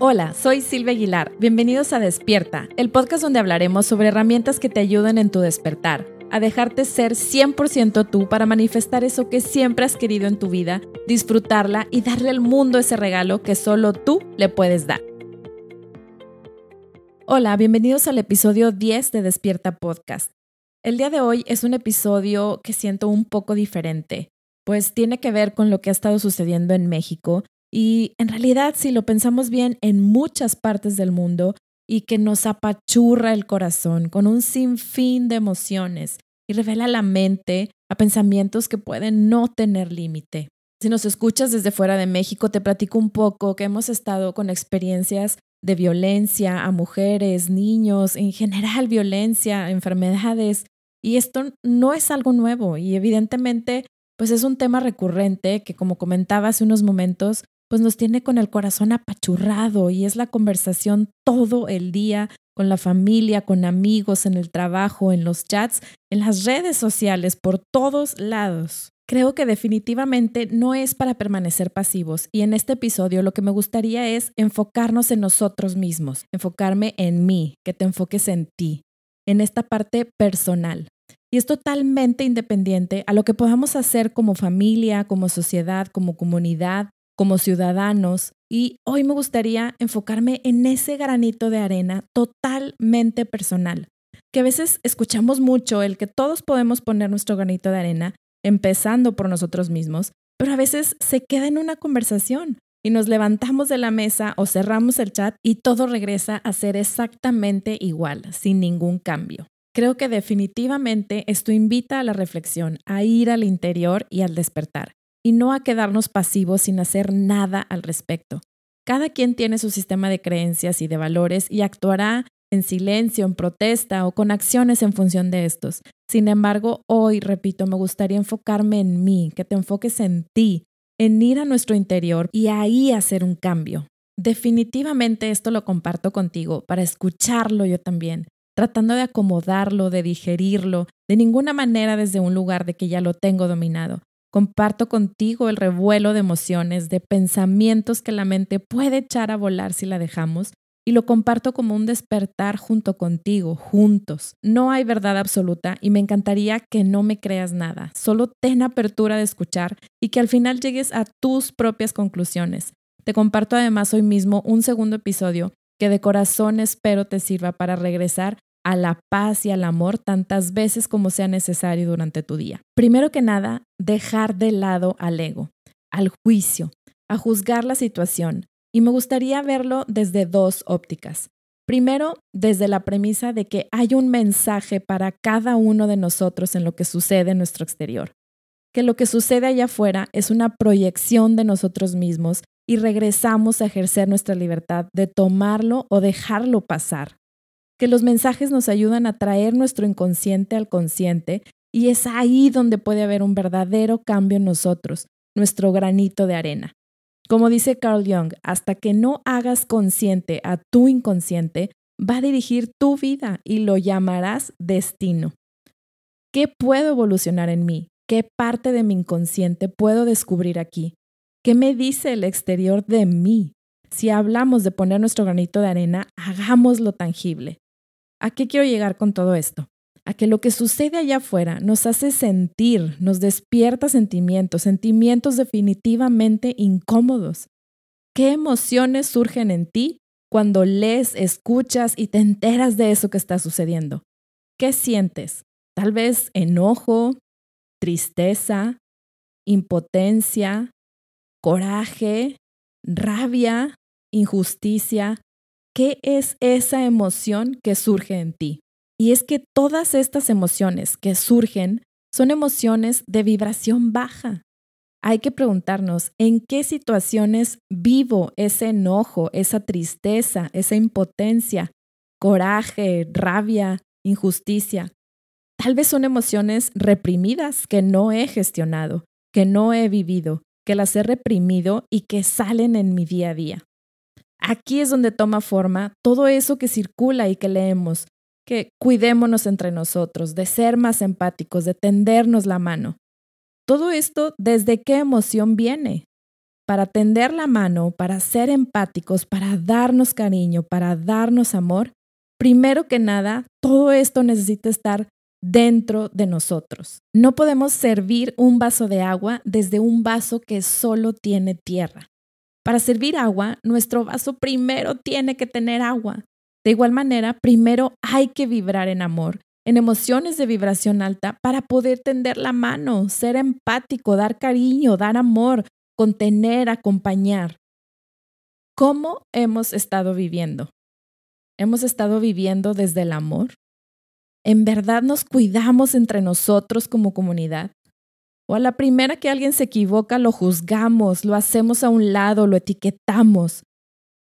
Hola, soy Silvia Aguilar. Bienvenidos a Despierta, el podcast donde hablaremos sobre herramientas que te ayuden en tu despertar, a dejarte ser 100% tú para manifestar eso que siempre has querido en tu vida, disfrutarla y darle al mundo ese regalo que solo tú le puedes dar. Hola, bienvenidos al episodio 10 de Despierta Podcast. El día de hoy es un episodio que siento un poco diferente, pues tiene que ver con lo que ha estado sucediendo en México y en realidad, si lo pensamos bien, en muchas partes del mundo y que nos apachurra el corazón con un sinfín de emociones y revela la mente a pensamientos que pueden no tener límite. Si nos escuchas desde fuera de México, te platico un poco que hemos estado con experiencias de violencia a mujeres, niños, en general violencia, enfermedades, y esto no es algo nuevo y evidentemente pues es un tema recurrente que como comentaba hace unos momentos, pues nos tiene con el corazón apachurrado y es la conversación todo el día con la familia, con amigos, en el trabajo, en los chats, en las redes sociales, por todos lados. Creo que definitivamente no es para permanecer pasivos y en este episodio lo que me gustaría es enfocarnos en nosotros mismos, enfocarme en mí, que te enfoques en ti, en esta parte personal. Y es totalmente independiente a lo que podamos hacer como familia, como sociedad, como comunidad, como ciudadanos y hoy me gustaría enfocarme en ese granito de arena totalmente personal, que a veces escuchamos mucho el que todos podemos poner nuestro granito de arena, empezando por nosotros mismos, pero a veces se queda en una conversación y nos levantamos de la mesa o cerramos el chat y todo regresa a ser exactamente igual, sin ningún cambio. Creo que definitivamente esto invita a la reflexión, a ir al interior y al despertar y no a quedarnos pasivos sin hacer nada al respecto. Cada quien tiene su sistema de creencias y de valores y actuará en silencio, en protesta o con acciones en función de estos. Sin embargo, hoy, repito, me gustaría enfocarme en mí, que te enfoques en ti, en ir a nuestro interior y ahí hacer un cambio. Definitivamente esto lo comparto contigo para escucharlo yo también, tratando de acomodarlo, de digerirlo, de ninguna manera desde un lugar de que ya lo tengo dominado, Comparto contigo el revuelo de emociones, de pensamientos que la mente puede echar a volar si la dejamos, y lo comparto como un despertar junto contigo, juntos. No hay verdad absoluta y me encantaría que no me creas nada, solo ten apertura de escuchar y que al final llegues a tus propias conclusiones. Te comparto además hoy mismo un segundo episodio que de corazón espero te sirva para regresar a la paz y al amor tantas veces como sea necesario durante tu día. Primero que nada, dejar de lado al ego, al juicio, a juzgar la situación. Y me gustaría verlo desde dos ópticas. Primero, desde la premisa de que hay un mensaje para cada uno de nosotros en lo que sucede en nuestro exterior. Que lo que sucede allá afuera es una proyección de nosotros mismos y regresamos a ejercer nuestra libertad de tomarlo o dejarlo pasar que los mensajes nos ayudan a traer nuestro inconsciente al consciente y es ahí donde puede haber un verdadero cambio en nosotros, nuestro granito de arena. Como dice Carl Jung, hasta que no hagas consciente a tu inconsciente, va a dirigir tu vida y lo llamarás destino. ¿Qué puedo evolucionar en mí? ¿Qué parte de mi inconsciente puedo descubrir aquí? ¿Qué me dice el exterior de mí? Si hablamos de poner nuestro granito de arena, hagámoslo tangible. ¿A qué quiero llegar con todo esto? A que lo que sucede allá afuera nos hace sentir, nos despierta sentimientos, sentimientos definitivamente incómodos. ¿Qué emociones surgen en ti cuando lees, escuchas y te enteras de eso que está sucediendo? ¿Qué sientes? Tal vez enojo, tristeza, impotencia, coraje, rabia, injusticia, ¿Qué es esa emoción que surge en ti? Y es que todas estas emociones que surgen son emociones de vibración baja. Hay que preguntarnos en qué situaciones vivo ese enojo, esa tristeza, esa impotencia, coraje, rabia, injusticia. Tal vez son emociones reprimidas que no he gestionado, que no he vivido, que las he reprimido y que salen en mi día a día. Aquí es donde toma forma todo eso que circula y que leemos, que cuidémonos entre nosotros, de ser más empáticos, de tendernos la mano. Todo esto, ¿desde qué emoción viene? para tender la mano, para ser empáticos, para darnos cariño, para darnos amor, primero que nada, todo esto necesita estar dentro de nosotros. No podemos servir un vaso de agua desde un vaso que solo tiene tierra. Para servir agua, nuestro vaso primero tiene que tener agua. De igual manera, primero hay que vibrar en amor, en emociones de vibración alta para poder tender la mano, ser empático, dar cariño, dar amor, contener, acompañar. ¿Cómo hemos estado viviendo? ¿Hemos estado viviendo desde el amor? ¿En verdad nos cuidamos entre nosotros como comunidad? ¿O a la primera que alguien se equivoca lo juzgamos, lo hacemos a un lado, lo etiquetamos?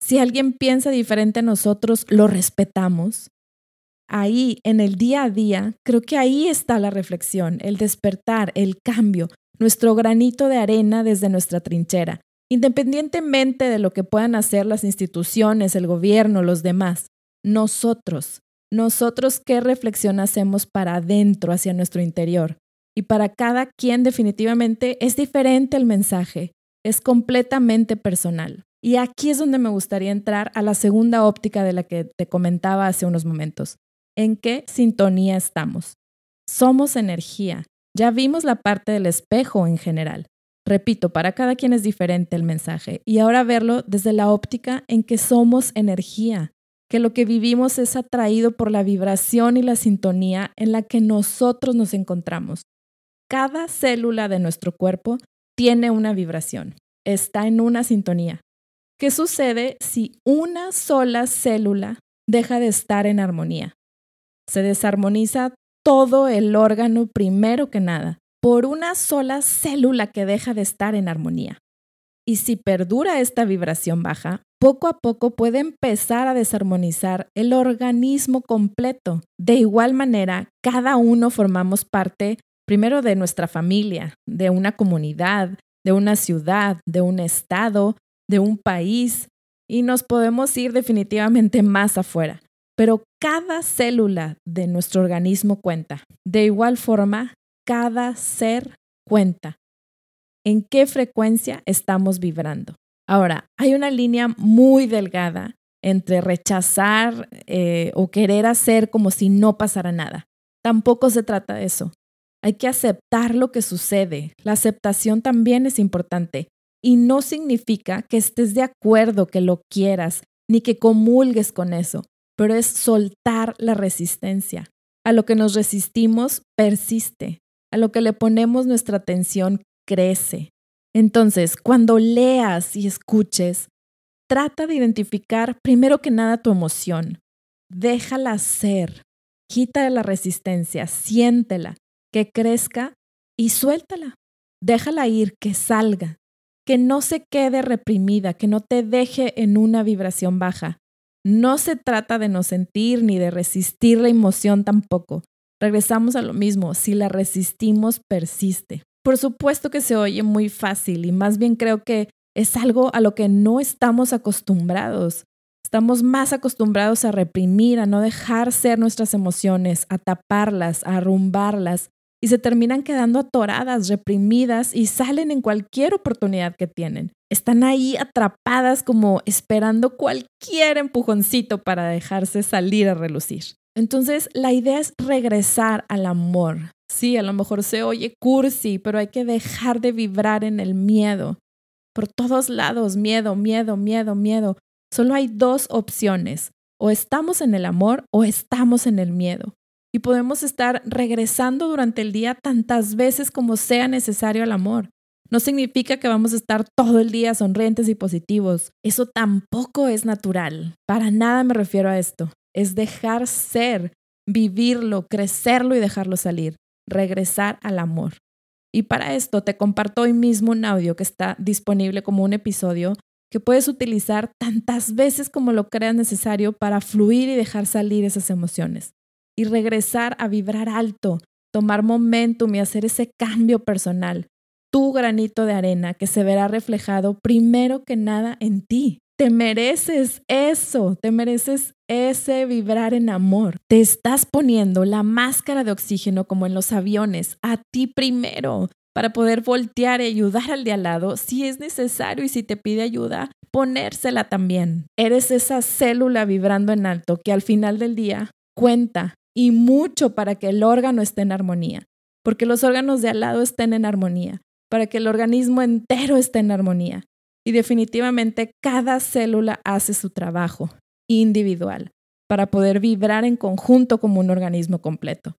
Si alguien piensa diferente a nosotros, lo respetamos. Ahí, en el día a día, creo que ahí está la reflexión, el despertar, el cambio, nuestro granito de arena desde nuestra trinchera, independientemente de lo que puedan hacer las instituciones, el gobierno, los demás. Nosotros, nosotros qué reflexión hacemos para adentro, hacia nuestro interior. Y para cada quien definitivamente es diferente el mensaje, es completamente personal. Y aquí es donde me gustaría entrar a la segunda óptica de la que te comentaba hace unos momentos. ¿En qué sintonía estamos? Somos energía. Ya vimos la parte del espejo en general. Repito, para cada quien es diferente el mensaje. Y ahora verlo desde la óptica en que somos energía que lo que vivimos es atraído por la vibración y la sintonía en la que nosotros nos encontramos. Cada célula de nuestro cuerpo tiene una vibración, está en una sintonía. ¿Qué sucede si una sola célula deja de estar en armonía? Se desarmoniza todo el órgano primero que nada, por una sola célula que deja de estar en armonía. Y si perdura esta vibración baja, poco a poco puede empezar a desarmonizar el organismo completo. De igual manera, cada uno formamos parte primero de nuestra familia, de una comunidad, de una ciudad, de un estado, de un país, y nos podemos ir definitivamente más afuera. Pero cada célula de nuestro organismo cuenta. De igual forma, cada ser cuenta. ¿En qué frecuencia estamos vibrando? Ahora, hay una línea muy delgada entre rechazar eh, o querer hacer como si no pasara nada. Tampoco se trata de eso. Hay que aceptar lo que sucede. La aceptación también es importante y no significa que estés de acuerdo, que lo quieras, ni que comulgues con eso, pero es soltar la resistencia. A lo que nos resistimos persiste. A lo que le ponemos nuestra atención crece. Entonces, cuando leas y escuches, trata de identificar primero que nada tu emoción. Déjala ser. Quita la resistencia, siéntela, que crezca y suéltala. Déjala ir, que salga, que no se quede reprimida, que no te deje en una vibración baja. No se trata de no sentir ni de resistir la emoción tampoco. Regresamos a lo mismo, si la resistimos, persiste. Por supuesto que se oye muy fácil y más bien creo que es algo a lo que no estamos acostumbrados. Estamos más acostumbrados a reprimir, a no dejar ser nuestras emociones, a taparlas, a arrumbarlas y se terminan quedando atoradas, reprimidas y salen en cualquier oportunidad que tienen. Están ahí atrapadas como esperando cualquier empujoncito para dejarse salir a relucir. Entonces, la idea es regresar al amor, Sí, a lo mejor se oye cursi, pero hay que dejar de vibrar en el miedo. Por todos lados, miedo, miedo, miedo, miedo. Solo hay dos opciones. O estamos en el amor o estamos en el miedo. Y podemos estar regresando durante el día tantas veces como sea necesario al amor. No significa que vamos a estar todo el día sonrientes y positivos. Eso tampoco es natural. Para nada me refiero a esto. Es dejar ser, vivirlo, crecerlo y dejarlo salir regresar al amor. Y para esto te comparto hoy mismo un audio que está disponible como un episodio que puedes utilizar tantas veces como lo creas necesario para fluir y dejar salir esas emociones. Y regresar a vibrar alto, tomar momentum y hacer ese cambio personal, tu granito de arena que se verá reflejado primero que nada en ti. Te mereces eso, te mereces ese vibrar en amor. Te estás poniendo la máscara de oxígeno como en los aviones, a ti primero. para poder voltear y ayudar al de al lado si es necesario y si te pide ayuda, ponérsela también. Eres esa célula vibrando en alto que al final del día cuenta y mucho para que el órgano esté en armonía, porque los órganos de al lado estén en armonía, para que el organismo entero esté en armonía. Y definitivamente cada célula hace su trabajo individual para poder vibrar en conjunto como un organismo completo.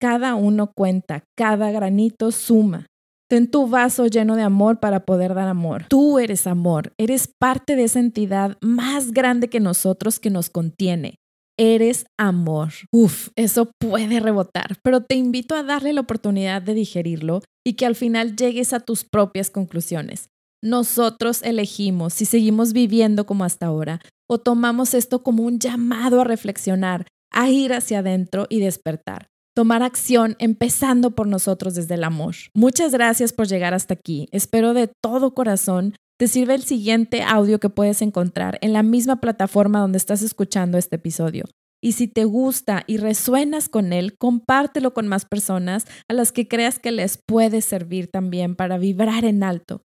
Cada uno cuenta, cada granito suma. Ten tu vaso lleno de amor para poder dar amor. Tú eres amor, eres parte de esa entidad más grande que nosotros que nos contiene. Eres amor. Uf, eso puede rebotar, pero te invito a darle la oportunidad de digerirlo y que al final llegues a tus propias conclusiones. Nosotros elegimos si seguimos viviendo como hasta ahora o tomamos esto como un llamado a reflexionar, a ir hacia adentro y despertar. Tomar acción empezando por nosotros desde el amor. Muchas gracias por llegar hasta aquí. Espero de todo corazón te sirve el siguiente audio que puedes encontrar en la misma plataforma donde estás escuchando este episodio. Y si te gusta y resuenas con él, compártelo con más personas a las que creas que les puede servir también para vibrar en alto.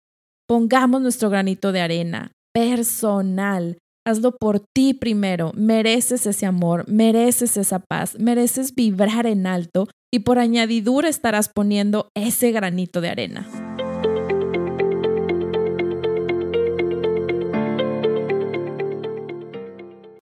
Pongamos nuestro granito de arena personal. Hazlo por ti primero. Mereces ese amor, mereces esa paz, mereces vibrar en alto y por añadidura estarás poniendo ese granito de arena.